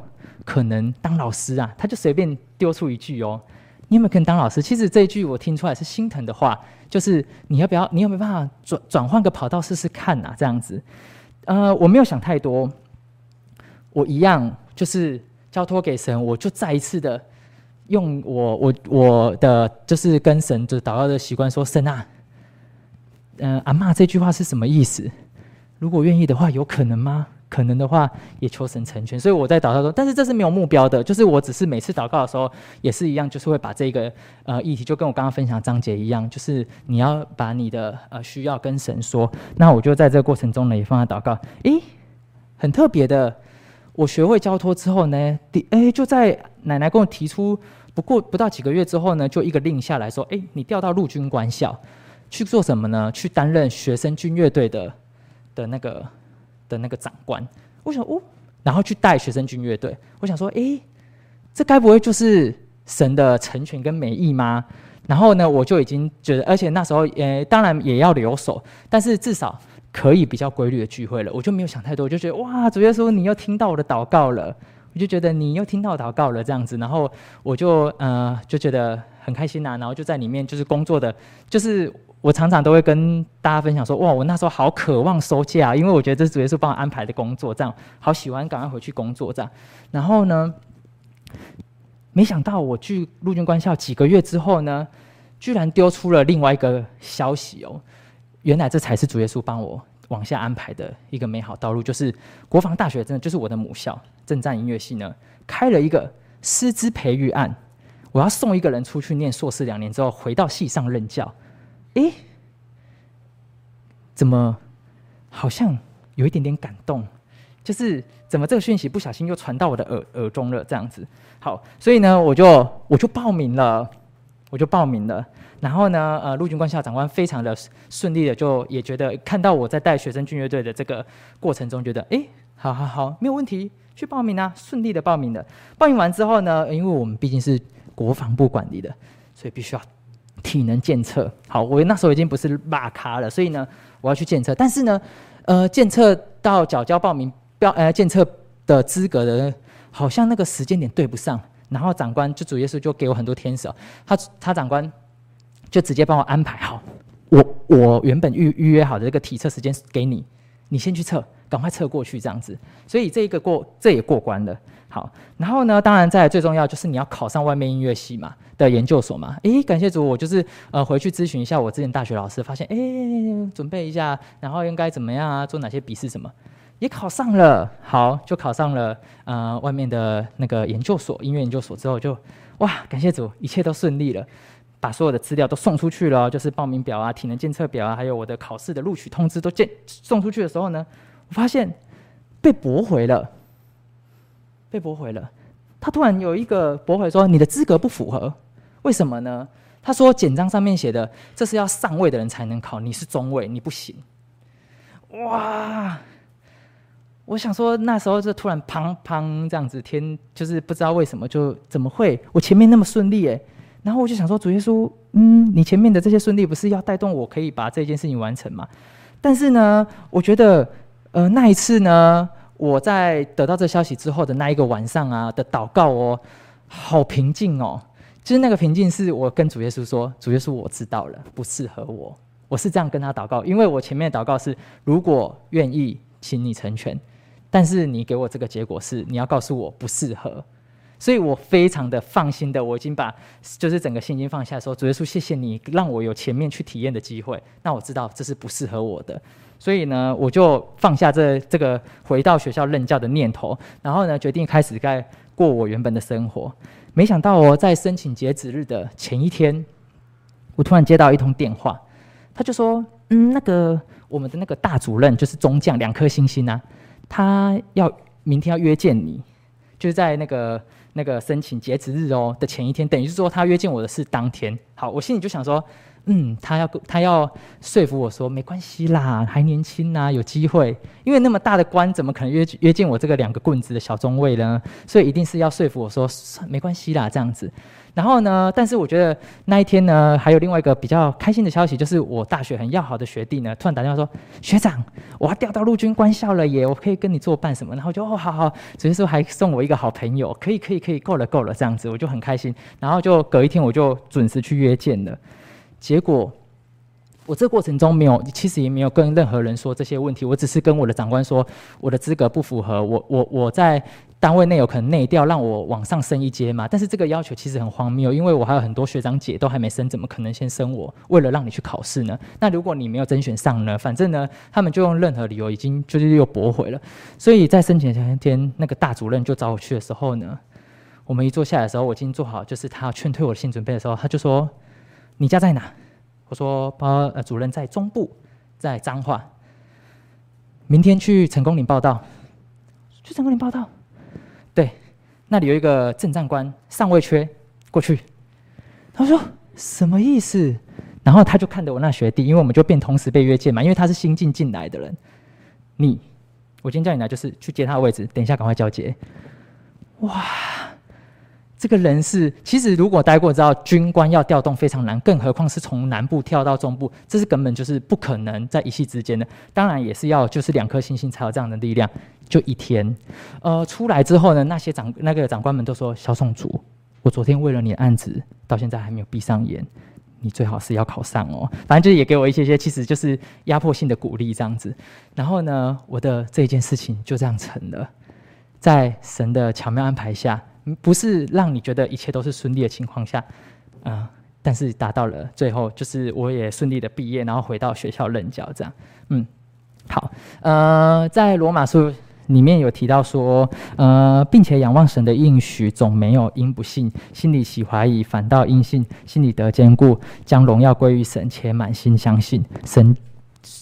可能当老师啊？他就随便丢出一句哦。你有没有可能当老师？其实这一句我听出来是心疼的话，就是你要不要？你有没有办法转转换个跑道试试看呐？这样子，呃，我没有想太多，我一样就是交托给神，我就再一次的用我我我的就是跟神的祷告的习惯说：神啊，嗯、阿嬷这句话是什么意思？如果愿意的话，有可能吗？可能的话，也求神成全。所以我在祷告说，但是这是没有目标的，就是我只是每次祷告的时候也是一样，就是会把这个呃议题，就跟我刚刚分享章节一样，就是你要把你的呃需要跟神说。那我就在这个过程中呢，也放在祷告。诶，很特别的，我学会交托之后呢，第诶就在奶奶跟我提出，不过不到几个月之后呢，就一个令下来说，诶，你调到陆军官校。去做什么呢？去担任学生军乐队的的那个的那个长官。我想哦，然后去带学生军乐队。我想说，诶，这该不会就是神的成全跟美意吗？然后呢，我就已经觉得，而且那时候呃当然也要留守，但是至少可以比较规律的聚会了。我就没有想太多，我就觉得哇，主耶稣，你又听到我的祷告了。我就觉得你又听到祷告了这样子，然后我就呃就觉得很开心呐、啊，然后就在里面就是工作的，就是我常常都会跟大家分享说，哇，我那时候好渴望收假，因为我觉得这是主耶稣帮我安排的工作，这样好喜欢赶快回去工作这样。然后呢，没想到我去陆军官校几个月之后呢，居然丢出了另外一个消息哦，原来这才是主耶稣帮我。往下安排的一个美好道路，就是国防大学，真的就是我的母校，正战音乐系呢，开了一个师资培育案，我要送一个人出去念硕士两年之后，回到系上任教。诶，怎么好像有一点点感动？就是怎么这个讯息不小心又传到我的耳耳中了？这样子，好，所以呢，我就我就报名了，我就报名了。然后呢，呃，陆军官校长官非常的顺利的，就也觉得看到我在带学生军乐队的这个过程中，觉得哎，好好好，没有问题，去报名啊，顺利的报名了。报名完之后呢，因为我们毕竟是国防部管理的，所以必须要体能检测。好，我那时候已经不是大咖了，所以呢，我要去检测。但是呢，呃，检测到缴交报名标呃检测的资格的，好像那个时间点对不上。然后长官就主耶稣就给我很多天使，他他长官。就直接帮我安排好，我我原本预预约好的这个体测时间给你，你先去测，赶快撤过去这样子。所以这一个过这也过关了。好，然后呢，当然再来最重要就是你要考上外面音乐系嘛的研究所嘛。诶，感谢主，我就是呃回去咨询一下我之前大学老师，发现诶准备一下，然后应该怎么样啊？做哪些笔试什么，也考上了。好，就考上了呃外面的那个研究所，音乐研究所之后就哇，感谢主，一切都顺利了。把所有的资料都送出去了，就是报名表啊、体能检测表啊，还有我的考试的录取通知都见送出去的时候呢，我发现被驳回了，被驳回了。他突然有一个驳回说：“你的资格不符合，为什么呢？”他说：“简章上面写的，这是要上位的人才能考，你是中位，你不行。”哇！我想说那时候就突然砰砰这样子，天就是不知道为什么就怎么会，我前面那么顺利诶。然后我就想说，主耶稣，嗯，你前面的这些顺利不是要带动我可以把这件事情完成吗？但是呢，我觉得，呃，那一次呢，我在得到这消息之后的那一个晚上啊的祷告哦，好平静哦。就是那个平静，是我跟主耶稣说，主耶稣，我知道了，不适合我。我是这样跟他祷告，因为我前面的祷告是，如果愿意，请你成全。但是你给我这个结果是，你要告诉我不适合。所以我非常的放心的，我已经把就是整个信心放下，说主耶稣，谢谢你让我有前面去体验的机会。那我知道这是不适合我的，所以呢，我就放下这这个回到学校任教的念头，然后呢，决定开始该过我原本的生活。没想到我在申请截止日的前一天，我突然接到一通电话，他就说：“嗯，那个我们的那个大主任就是中将两颗星星啊，他要明天要约见你，就是在那个。”那个申请截止日哦的前一天，等于是说他约见我的是当天。好，我心里就想说，嗯，他要他要说服我说没关系啦，还年轻呐，有机会。因为那么大的官，怎么可能约约见我这个两个棍子的小中尉呢？所以一定是要说服我说没关系啦，这样子。然后呢，但是我觉得那一天呢，还有另外一个比较开心的消息，就是我大学很要好的学弟呢，突然打电话说：“学长，我要调到陆军官校了耶，我可以跟你作伴什么？”然后就哦，好好，直接说还送我一个好朋友，可以可以可以，够了够了，这样子我就很开心。然后就隔一天我就准时去约见了，结果。我这过程中没有，其实也没有跟任何人说这些问题。我只是跟我的长官说，我的资格不符合，我我我在单位内有可能内调，让我往上升一阶嘛。但是这个要求其实很荒谬，因为我还有很多学长姐都还没升，怎么可能先升我？为了让你去考试呢？那如果你没有甄选上呢？反正呢，他们就用任何理由已经就是又驳回了。所以在申请前一天，那个大主任就找我去的时候呢，我们一坐下来的时候，我已经做好就是他劝退我的心理准备的时候，他就说：“你家在哪？”我说：“包呃，主任在中部，在彰化。明天去成功岭报道，去成功岭报道。对，那里有一个正战官，尚未缺，过去。”他说：“什么意思？”然后他就看着我那学弟，因为我们就变同时被约见嘛，因为他是新进进来的人。你，我今天叫你来就是去接他的位置，等一下赶快交接。哇，这个人是，其实如果待过知道，军官要调动非常难，更何况是从南部跳到中部，这是根本就是不可能在一夕之间的。当然也是要就是两颗星星才有这样的力量。就一天，呃，出来之后呢，那些长那个长官们都说：“萧颂竹，我昨天为了你的案子，到现在还没有闭上眼，你最好是要考上哦。”反正就是也给我一些些，其实就是压迫性的鼓励这样子。然后呢，我的这一件事情就这样成了，在神的巧妙安排下，不是让你觉得一切都是顺利的情况下，啊、但是达到了最后，就是我也顺利的毕业，然后回到学校任教这样。嗯，好，呃，在罗马书。里面有提到说，呃，并且仰望神的应许，总没有因不信，心里起怀疑，反倒因信，心里得坚固，将荣耀归于神，且满心相信神。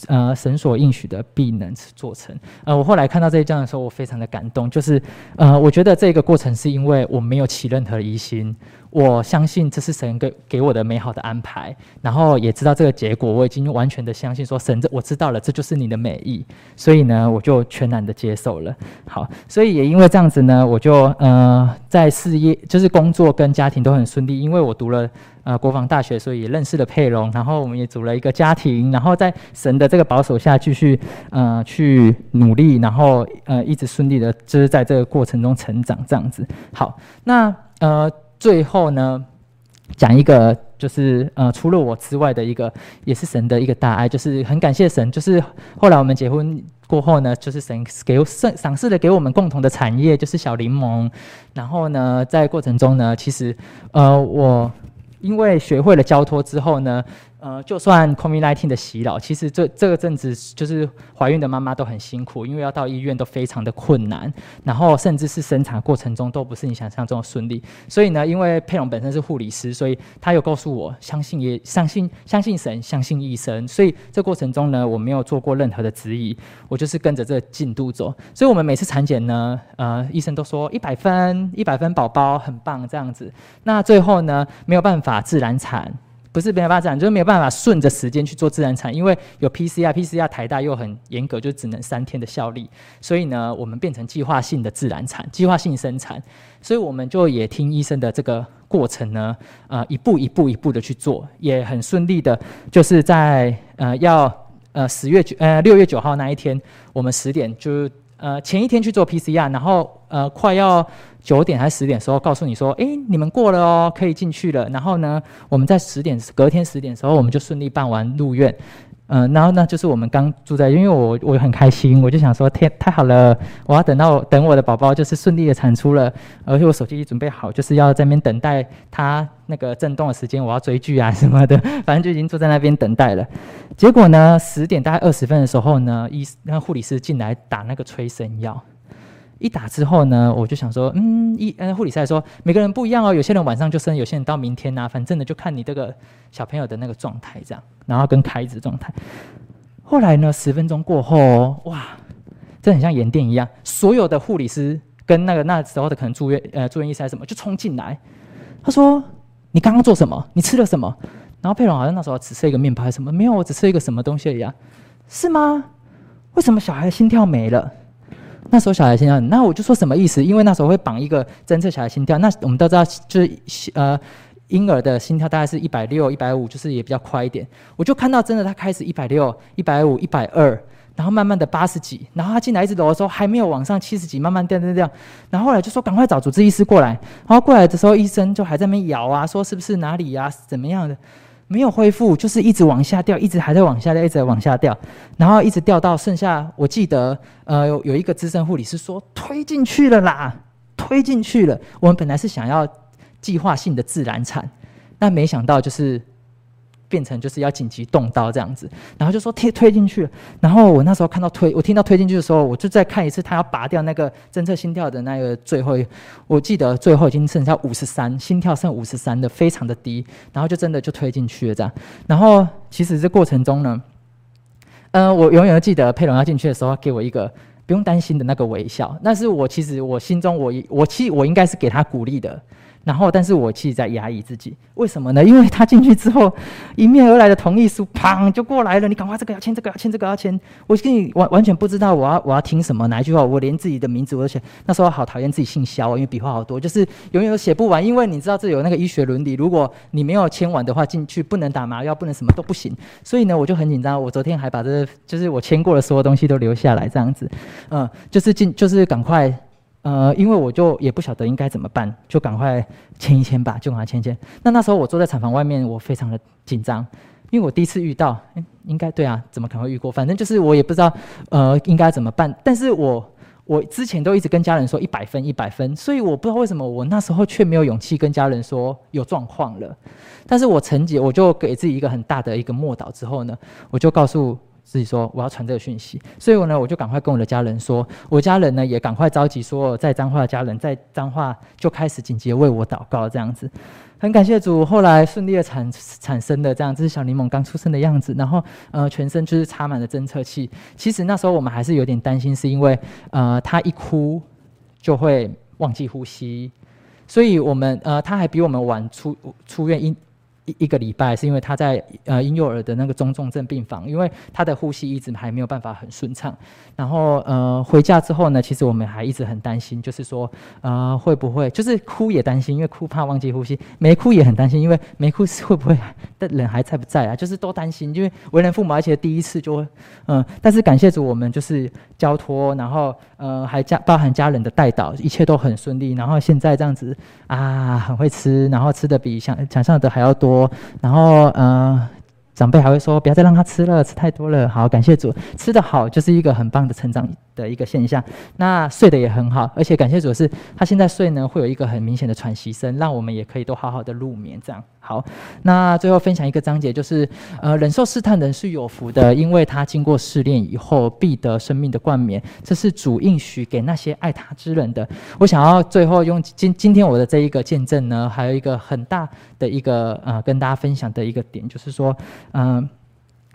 呃，神所应许的必能做成。呃，我后来看到这一章的时候，我非常的感动。就是，呃，我觉得这个过程是因为我没有起任何疑心，我相信这是神给给我的美好的安排，然后也知道这个结果，我已经完全的相信说神这我知道了，这就是你的美意，所以呢，我就全然的接受了。好，所以也因为这样子呢，我就呃在事业就是工作跟家庭都很顺利，因为我读了。呃，国防大学，所以也认识了佩蓉，然后我们也组了一个家庭，然后在神的这个保守下继续呃去努力，然后呃一直顺利的，就是在这个过程中成长这样子。好，那呃最后呢，讲一个就是呃除了我之外的一个，也是神的一个大爱，就是很感谢神，就是后来我们结婚过后呢，就是神给赏赏赐的给我们共同的产业，就是小柠檬。然后呢，在过程中呢，其实呃我。因为学会了交托之后呢，呃，就算 COVID-19 的洗脑，其实这这个阵子就是怀孕的妈妈都很辛苦，因为要到医院都非常的困难，然后甚至是生产过程中都不是你想象中的顺利。所以呢，因为佩蓉本身是护理师，所以他有告诉我，相信也相信相信神，相信医生。所以这过程中呢，我没有做过任何的质疑，我就是跟着这个进度走。所以我们每次产检呢，呃，医生都说一百分，一百分宝宝很棒这样子。那最后呢，没有办法自然产。不是没有办法自然，就是没有办法顺着时间去做自然产，因为有 PCR，PCR 台大又很严格，就只能三天的效力，所以呢，我们变成计划性的自然产，计划性生产，所以我们就也听医生的这个过程呢，呃，一步一步一步的去做，也很顺利的，就是在呃要呃十月九呃六月九号那一天，我们十点就呃前一天去做 PCR，然后呃快要。九点还是十点的时候，告诉你说：“哎，你们过了哦，可以进去了。”然后呢，我们在十点，隔天十点的时候，我们就顺利办完入院。嗯、然后呢，就是我们刚住在，因为我我很开心，我就想说：“天，太好了！我要等到等我的宝宝就是顺利的产出了，而且我手机已准备好，就是要在那边等待他那个震动的时间，我要追剧啊什么的，反正就已经坐在那边等待了。结果呢，十点大概二十分的时候呢，医那护理师进来打那个催生药。”一打之后呢，我就想说，嗯，一呃护理师说，每个人不一样哦，有些人晚上就生，有些人到明天呐、反正呢就看你这个小朋友的那个状态这样，然后跟开指状态。后来呢，十分钟过后，哇，这很像盐店一样，所有的护理师跟那个那时候的可能住院呃住院医生什么就冲进来，他说：“你刚刚做什么？你吃了什么？”然后佩蓉好像那时候只吃一个面包还是什么，没有，我只吃一个什么东西一样，是吗？为什么小孩的心跳没了？那时候小孩心跳，那我就说什么意思？因为那时候会绑一个侦测小孩心跳。那我们都知道，就是呃婴儿的心跳大概是一百六、一百五，就是也比较快一点。我就看到真的他开始一百六、一百五、一百二，然后慢慢的八十几，然后他进来一直走的时候还没有往上七十几，慢慢掉掉掉。然后后来就说赶快找主治医师过来。然后过来的时候，医生就还在那边摇啊，说是不是哪里呀、啊，怎么样的。没有恢复，就是一直往下掉，一直还在往下掉，一直往下掉，然后一直掉到剩下。我记得，呃，有有一个资深护理师说推进去了啦，推进去了。我们本来是想要计划性的自然产，但没想到就是。变成就是要紧急动刀这样子，然后就说推推进去，然后我那时候看到推，我听到推进去的时候，我就再看一次，他要拔掉那个侦测心跳的那个最后，我记得最后已经剩下五十三，心跳剩五十三的，非常的低，然后就真的就推进去了这样。然后其实这过程中呢，呃，我永远都记得佩龙要进去的时候，给我一个不用担心的那个微笑，那是我其实我心中我我其实我应该是给他鼓励的。然后，但是我其实在压抑自己，为什么呢？因为他进去之后，迎面而来的同意书，砰就过来了。你赶快这个要签，这个要签，这个要签。我跟你完完全不知道我要我要听什么哪一句话，我连自己的名字我都写。那时候好讨厌自己姓肖，因为笔画好多，就是永远都写不完。因为你知道这有那个医学伦理，如果你没有签完的话，进去不能打麻药，不能什么都不行。所以呢，我就很紧张。我昨天还把这，就是我签过的所有东西都留下来，这样子，嗯，就是进就是赶快。呃，因为我就也不晓得应该怎么办，就赶快签一签吧，就赶快签签。那那时候我坐在产房外面，我非常的紧张，因为我第一次遇到，诶，应该对啊，怎么可能会遇过？反正就是我也不知道，呃，应该怎么办。但是我我之前都一直跟家人说一百分一百分，所以我不知道为什么我那时候却没有勇气跟家人说有状况了。但是我曾经我就给自己一个很大的一个默祷之后呢，我就告诉。自己说我要传这个讯息，所以我呢，我就赶快跟我的家人说，我家人呢也赶快召集所有在彰化的家人，在彰化就开始紧急为我祷告，这样子，很感谢主，后来顺利的产产生的这样，这是小柠檬刚出生的样子，然后呃全身就是插满了侦测器，其实那时候我们还是有点担心，是因为呃他一哭就会忘记呼吸，所以我们呃他还比我们晚出出院一。一一个礼拜是因为他在呃婴幼儿的那个中重症病房，因为他的呼吸一直还没有办法很顺畅。然后呃回家之后呢，其实我们还一直很担心，就是说呃会不会就是哭也担心，因为哭怕忘记呼吸；没哭也很担心，因为没哭是会不会的人还在不在啊？就是都担心，因为为人父母，而且第一次就嗯、但是感谢主，我们就是交托，然后呃还加包含家人的带导，一切都很顺利。然后现在这样子啊，很会吃，然后吃的比想想象的还要多。然后，呃，长辈还会说，不要再让他吃了，吃太多了。好，感谢主，吃的好就是一个很棒的成长的一个现象。那睡得也很好，而且感谢主是，他现在睡呢会有一个很明显的喘息声，让我们也可以都好好的入眠。这样。好，那最后分享一个章节，就是呃，忍受试探人是有福的，因为他经过试炼以后，必得生命的冠冕。这是主应许给那些爱他之人的。我想要最后用今今天我的这一个见证呢，还有一个很大的一个呃，跟大家分享的一个点，就是说，嗯、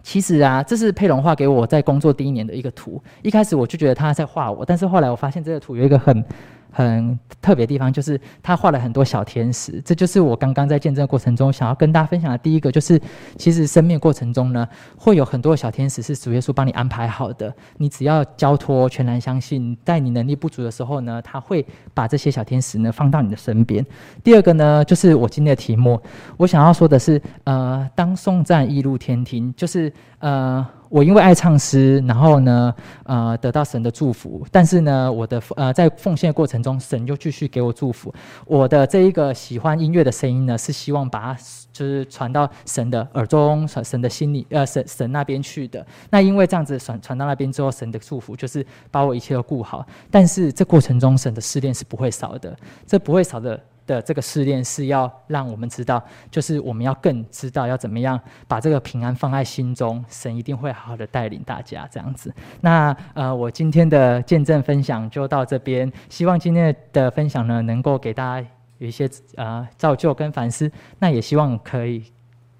其实啊，这是佩龙画给我在工作第一年的一个图。一开始我就觉得他在画我，但是后来我发现这个图有一个很。很特别的地方就是他画了很多小天使，这就是我刚刚在见证过程中想要跟大家分享的第一个，就是其实生命过程中呢，会有很多小天使是主耶稣帮你安排好的，你只要交托，全然相信，在你能力不足的时候呢，他会把这些小天使呢放到你的身边。第二个呢，就是我今天的题目，我想要说的是，呃，当送战一路天庭，就是呃。我因为爱唱诗，然后呢，呃，得到神的祝福。但是呢，我的呃，在奉献的过程中，神又继续给我祝福。我的这一个喜欢音乐的声音呢，是希望把它就是传到神的耳中，传神的心里，呃，神神那边去的。那因为这样子传传到那边之后，神的祝福就是把我一切都顾好。但是这过程中，神的试炼是不会少的，这不会少的。的这个试炼是要让我们知道，就是我们要更知道要怎么样把这个平安放在心中，神一定会好好的带领大家这样子。那呃，我今天的见证分享就到这边，希望今天的分享呢，能够给大家有一些呃造就跟反思。那也希望可以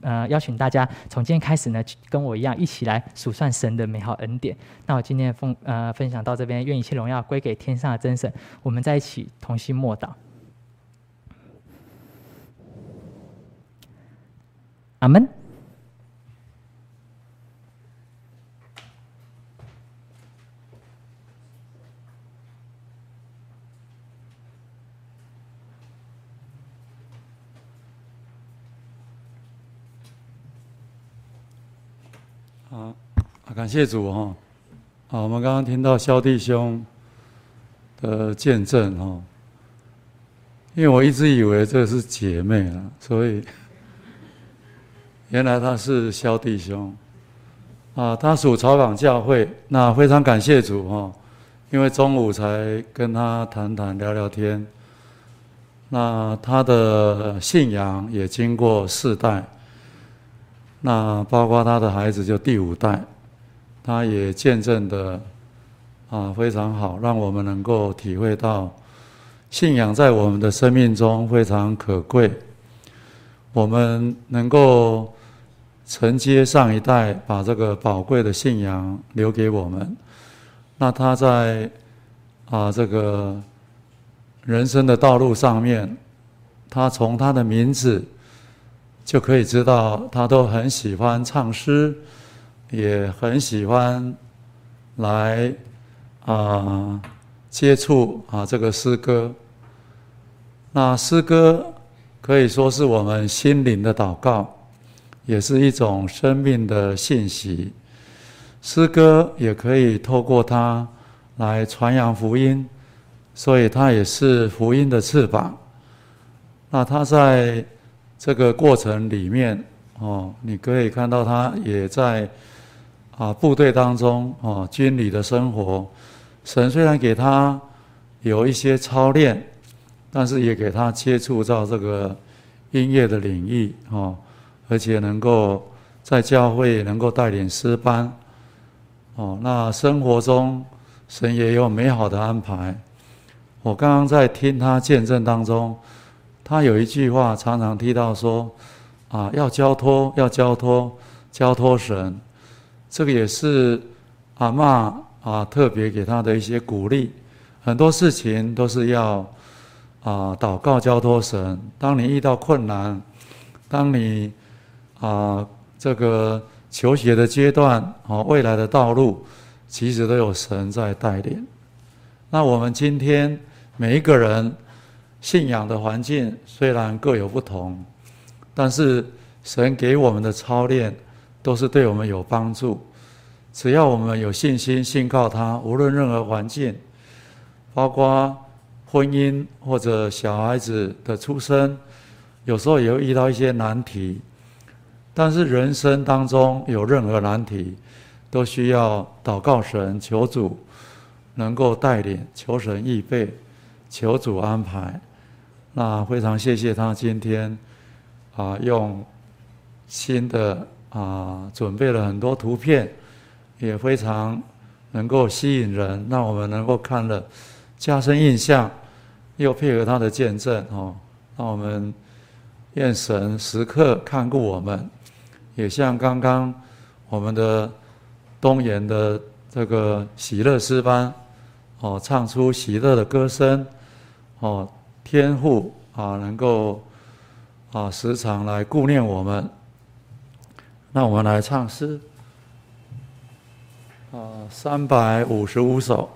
呃邀请大家从今天开始呢，跟我一样一起来数算神的美好恩典。那我今天的分呃分享到这边，愿一切荣耀归给天上的真神。我们在一起同心默祷。阿门。好，感谢主哈。好，我们刚刚听到萧弟兄的见证哈，因为我一直以为这是姐妹啊，所以。原来他是萧弟兄，啊，他属草港教会，那非常感谢主哈，因为中午才跟他谈谈聊聊天，那他的信仰也经过四代，那包括他的孩子就第五代，他也见证的啊非常好，让我们能够体会到信仰在我们的生命中非常可贵，我们能够。承接上一代把这个宝贵的信仰留给我们，那他在啊这个人生的道路上面，他从他的名字就可以知道，他都很喜欢唱诗，也很喜欢来啊、接触啊这个诗歌。那诗歌可以说是我们心灵的祷告，也是一种生命的信息。诗歌也可以透过它来传扬福音，所以它也是福音的翅膀。那它在这个过程里面，哦，你可以看到他也在啊部队当中哦，军旅的生活。神虽然给他有一些操练，但是也给他接触到这个音乐的领域哦，而且能够在教会能够带领诗班哦。那生活中神也有美好的安排。我刚刚在听他见证当中。他有一句话常常提到说：“啊，要交托，要交托，交托神。”这个也是阿嬷啊特别给他的一些鼓励。很多事情都是要啊祷告交托神。当你遇到困难，当你啊这个求学的阶段啊未来的道路，其实都有神在带领。那我们今天每一个人。信仰的环境虽然各有不同，但是神给我们的操练都是对我们有帮助。只要我们有信心信靠他，无论任何环境，包括婚姻或者小孩子的出生，有时候也会遇到一些难题。但是人生当中有任何难题，都需要祷告神，求主能够带领，求神预备，求主安排。那非常谢谢他今天啊，用新的啊准备了很多图片，也非常能够吸引人，让我们能够看了加深印象，又配合他的见证哦，让我们愿神时刻看顾我们，也像刚刚我们的东岩的这个喜乐诗班哦，唱出喜乐的歌声哦。天父啊，能够啊时常来顾念我们，那我们来唱诗啊，三百五十五首。